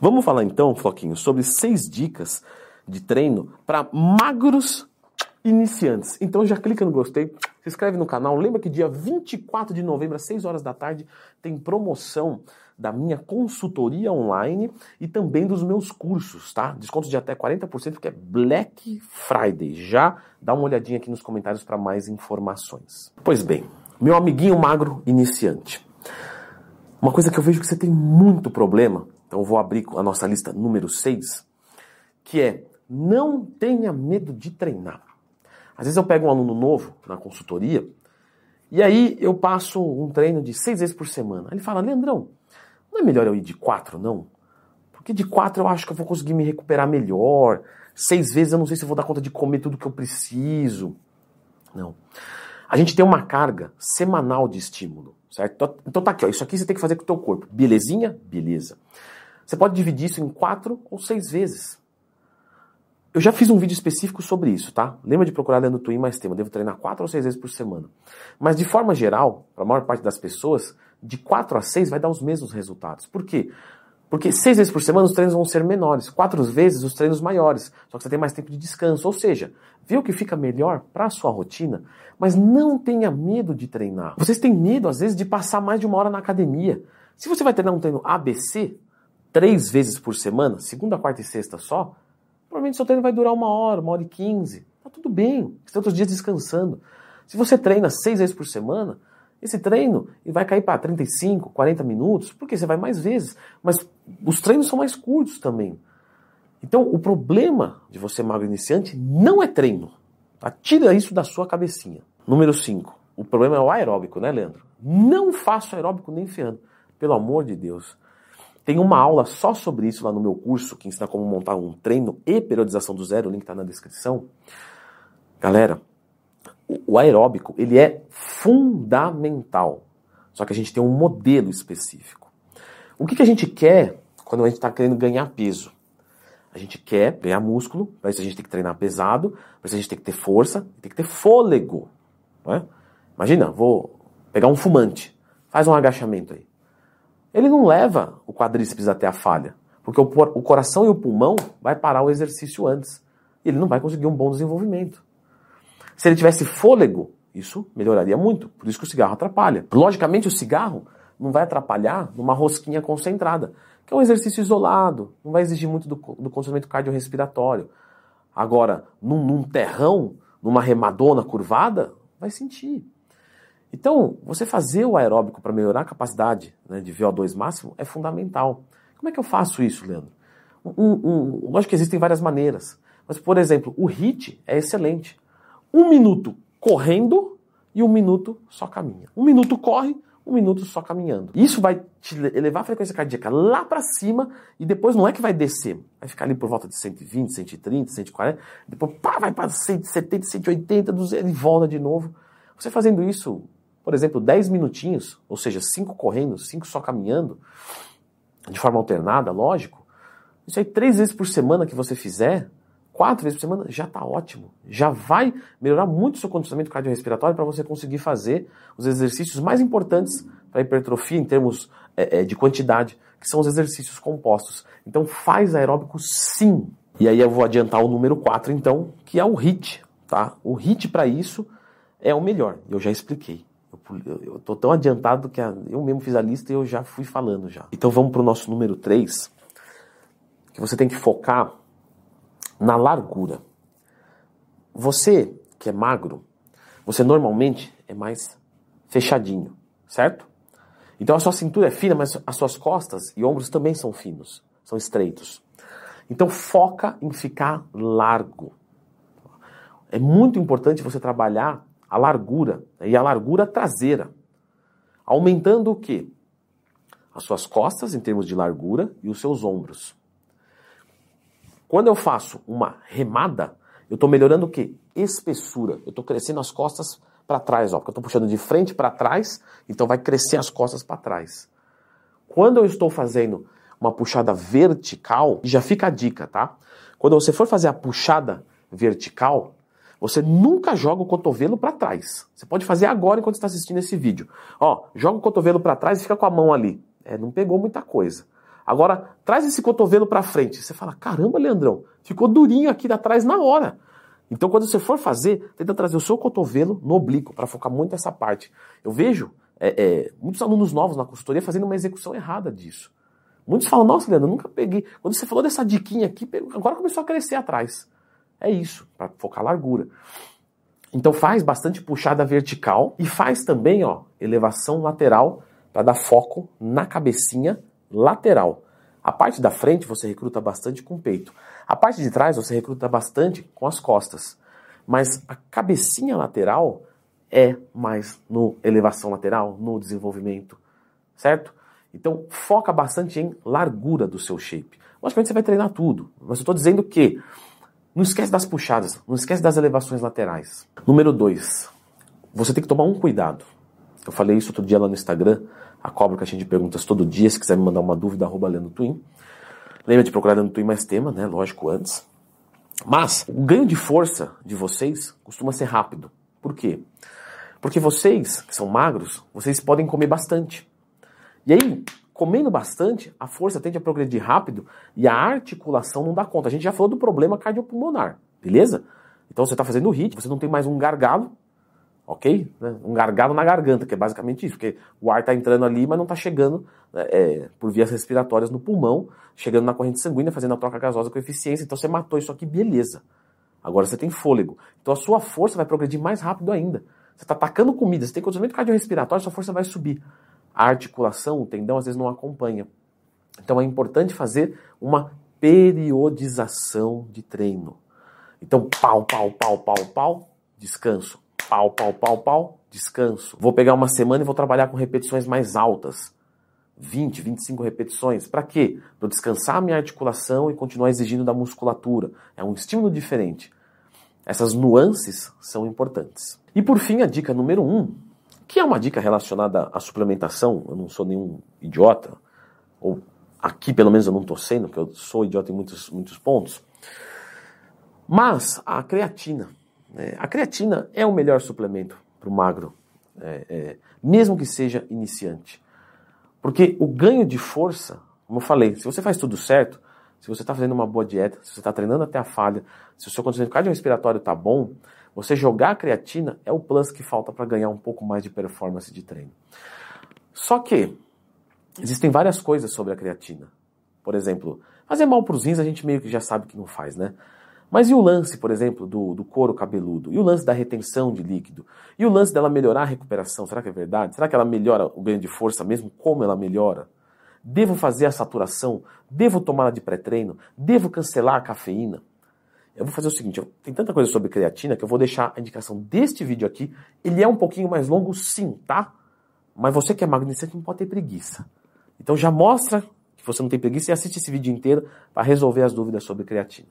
Vamos falar então, Floquinho, sobre seis dicas de treino para magros iniciantes. Então já clica no gostei, se inscreve no canal. Lembra que dia 24 de novembro, às 6 horas da tarde, tem promoção da minha consultoria online e também dos meus cursos, tá? Desconto de até 40% porque é Black Friday. Já dá uma olhadinha aqui nos comentários para mais informações. Pois bem, meu amiguinho magro iniciante. Uma coisa que eu vejo que você tem muito problema, então vou abrir a nossa lista número 6, que é não tenha medo de treinar. Às vezes eu pego um aluno novo na consultoria e aí eu passo um treino de seis vezes por semana. Ele fala, Leandrão, não é melhor eu ir de quatro, não? Porque de quatro eu acho que eu vou conseguir me recuperar melhor. Seis vezes eu não sei se vou dar conta de comer tudo que eu preciso. Não. A gente tem uma carga semanal de estímulo, certo? Então tá aqui, ó, isso aqui você tem que fazer com o teu corpo. Belezinha? Beleza. Você pode dividir isso em quatro ou seis vezes. Eu já fiz um vídeo específico sobre isso, tá? Lembra de procurar do Twin mais tema. Devo treinar quatro ou seis vezes por semana. Mas de forma geral, para a maior parte das pessoas, de quatro a seis vai dar os mesmos resultados. Por quê? Porque seis vezes por semana os treinos vão ser menores, quatro vezes os treinos maiores. Só que você tem mais tempo de descanso. Ou seja, viu que fica melhor para a sua rotina, mas não tenha medo de treinar. Vocês têm medo, às vezes, de passar mais de uma hora na academia. Se você vai treinar um treino ABC, três vezes por semana, segunda, quarta e sexta só, provavelmente seu treino vai durar uma hora, uma hora e quinze. Tá tudo bem, você tem outros dias descansando. Se você treina seis vezes por semana, esse treino vai cair para 35, 40 minutos, porque você vai mais vezes. Mas os treinos são mais curtos também. Então, o problema de você magro iniciante não é treino. Tá? Tira isso da sua cabecinha. Número 5. O problema é o aeróbico, né, Leandro? Não faço aeróbico nem ferrando. Pelo amor de Deus. Tem uma aula só sobre isso lá no meu curso, que ensina como montar um treino e periodização do zero, o link está na descrição. Galera, o aeróbico, ele é fundamental. Só que a gente tem um modelo específico. O que, que a gente quer quando a gente está querendo ganhar peso? A gente quer ganhar músculo, para isso a gente tem que treinar pesado, para isso a gente tem que ter força, tem que ter fôlego. É? Imagina, vou pegar um fumante, faz um agachamento aí. Ele não leva o quadríceps até a falha, porque o, o coração e o pulmão vai parar o exercício antes. E ele não vai conseguir um bom desenvolvimento. Se ele tivesse fôlego, isso melhoraria muito. Por isso que o cigarro atrapalha. Logicamente, o cigarro não vai atrapalhar numa rosquinha concentrada, que é um exercício isolado, não vai exigir muito do, do condicionamento cardiorrespiratório. Agora, num, num terrão, numa remadona curvada, vai sentir. Então, você fazer o aeróbico para melhorar a capacidade né, de VO2 máximo é fundamental. Como é que eu faço isso, Leandro? Um, um, lógico que existem várias maneiras. Mas, por exemplo, o HIT é excelente um minuto correndo e um minuto só caminha. Um minuto corre, um minuto só caminhando. Isso vai te elevar a frequência cardíaca lá para cima e depois não é que vai descer. Vai ficar ali por volta de 120, 130, 140, depois pá, vai para 170, 180, 200 e volta de novo. Você fazendo isso, por exemplo, 10 minutinhos, ou seja, 5 correndo, 5 só caminhando, de forma alternada, lógico. Isso aí três vezes por semana que você fizer, quatro vezes por semana, já está ótimo. Já vai melhorar muito o seu condicionamento cardiorrespiratório para você conseguir fazer os exercícios mais importantes para hipertrofia em termos é, é, de quantidade, que são os exercícios compostos. Então faz aeróbico sim. E aí eu vou adiantar o número 4 então, que é o HIT. Tá? O HIT para isso é o melhor, eu já expliquei. Eu estou tão adiantado que eu mesmo fiz a lista e eu já fui falando já. Então vamos para o nosso número 3, que você tem que focar na largura. Você que é magro, você normalmente é mais fechadinho, certo? Então a sua cintura é fina, mas as suas costas e ombros também são finos, são estreitos. Então foca em ficar largo. É muito importante você trabalhar a largura e a largura traseira, aumentando o quê? As suas costas em termos de largura e os seus ombros. Quando eu faço uma remada, eu estou melhorando o quê? Espessura. Eu estou crescendo as costas para trás, ó, porque eu estou puxando de frente para trás, então vai crescer as costas para trás. Quando eu estou fazendo uma puxada vertical, já fica a dica, tá? Quando você for fazer a puxada vertical, você nunca joga o cotovelo para trás. Você pode fazer agora enquanto está assistindo esse vídeo. Ó, joga o cotovelo para trás e fica com a mão ali. É, não pegou muita coisa. Agora, traz esse cotovelo para frente. Você fala, caramba, Leandrão, ficou durinho aqui atrás na hora. Então, quando você for fazer, tenta trazer o seu cotovelo no oblíquo, para focar muito essa parte. Eu vejo é, é, muitos alunos novos na consultoria fazendo uma execução errada disso. Muitos falam, nossa, Leandro, eu nunca peguei. Quando você falou dessa diquinha aqui, agora começou a crescer atrás. É isso, para focar largura. Então faz bastante puxada vertical e faz também, ó, elevação lateral para dar foco na cabecinha lateral. A parte da frente você recruta bastante com o peito. A parte de trás você recruta bastante com as costas. Mas a cabecinha lateral é mais no elevação lateral, no desenvolvimento, certo? Então foca bastante em largura do seu shape. Logicamente você vai treinar tudo, mas eu estou dizendo que não esquece das puxadas, não esquece das elevações laterais. Número 2, você tem que tomar um cuidado. Eu falei isso outro dia lá no Instagram, a cobra caixinha de perguntas todo dia, se quiser me mandar uma dúvida, arroba Lendo Twin. Lembra de procurar Lendo Twin mais tema, né? Lógico, antes. Mas o ganho de força de vocês costuma ser rápido. Por quê? Porque vocês, que são magros, vocês podem comer bastante. E aí, comendo bastante, a força tende a progredir rápido e a articulação não dá conta. A gente já falou do problema cardiopulmonar, beleza? Então você está fazendo o HIIT, você não tem mais um gargalo, ok? Né? Um gargalo na garganta, que é basicamente isso, porque o ar está entrando ali, mas não está chegando né, é, por vias respiratórias no pulmão, chegando na corrente sanguínea, fazendo a troca gasosa com eficiência. Então você matou isso aqui, beleza. Agora você tem fôlego. Então a sua força vai progredir mais rápido ainda. Você está atacando comida, você tem condicionamento cardiorrespiratório, sua força vai subir. A articulação, o tendão, às vezes não acompanha. Então é importante fazer uma periodização de treino. Então, pau, pau, pau, pau, pau, descanso Pau, pau, pau, pau, descanso. Vou pegar uma semana e vou trabalhar com repetições mais altas. 20, 25 repetições. Para quê? Para descansar a minha articulação e continuar exigindo da musculatura. É um estímulo diferente. Essas nuances são importantes. E por fim, a dica número 1, um, que é uma dica relacionada à suplementação. Eu não sou nenhum idiota, ou aqui pelo menos eu não estou sendo, porque eu sou idiota em muitos, muitos pontos. Mas a creatina. É, a creatina é o melhor suplemento para o magro, é, é, mesmo que seja iniciante. Porque o ganho de força, como eu falei, se você faz tudo certo, se você está fazendo uma boa dieta, se você está treinando até a falha, se o seu condicionamento cardiorrespiratório está bom, você jogar a creatina é o plus que falta para ganhar um pouco mais de performance de treino. Só que existem várias coisas sobre a creatina. Por exemplo, fazer mal para os rins a gente meio que já sabe que não faz, né? Mas e o lance, por exemplo, do, do couro cabeludo? E o lance da retenção de líquido? E o lance dela melhorar a recuperação? Será que é verdade? Será que ela melhora o ganho de força mesmo? Como ela melhora? Devo fazer a saturação? Devo tomar de pré-treino? Devo cancelar a cafeína? Eu vou fazer o seguinte, tem tanta coisa sobre creatina que eu vou deixar a indicação deste vídeo aqui. Ele é um pouquinho mais longo sim, tá? Mas você que é magnicente não pode ter preguiça. Então já mostra que você não tem preguiça e assiste esse vídeo inteiro para resolver as dúvidas sobre creatina.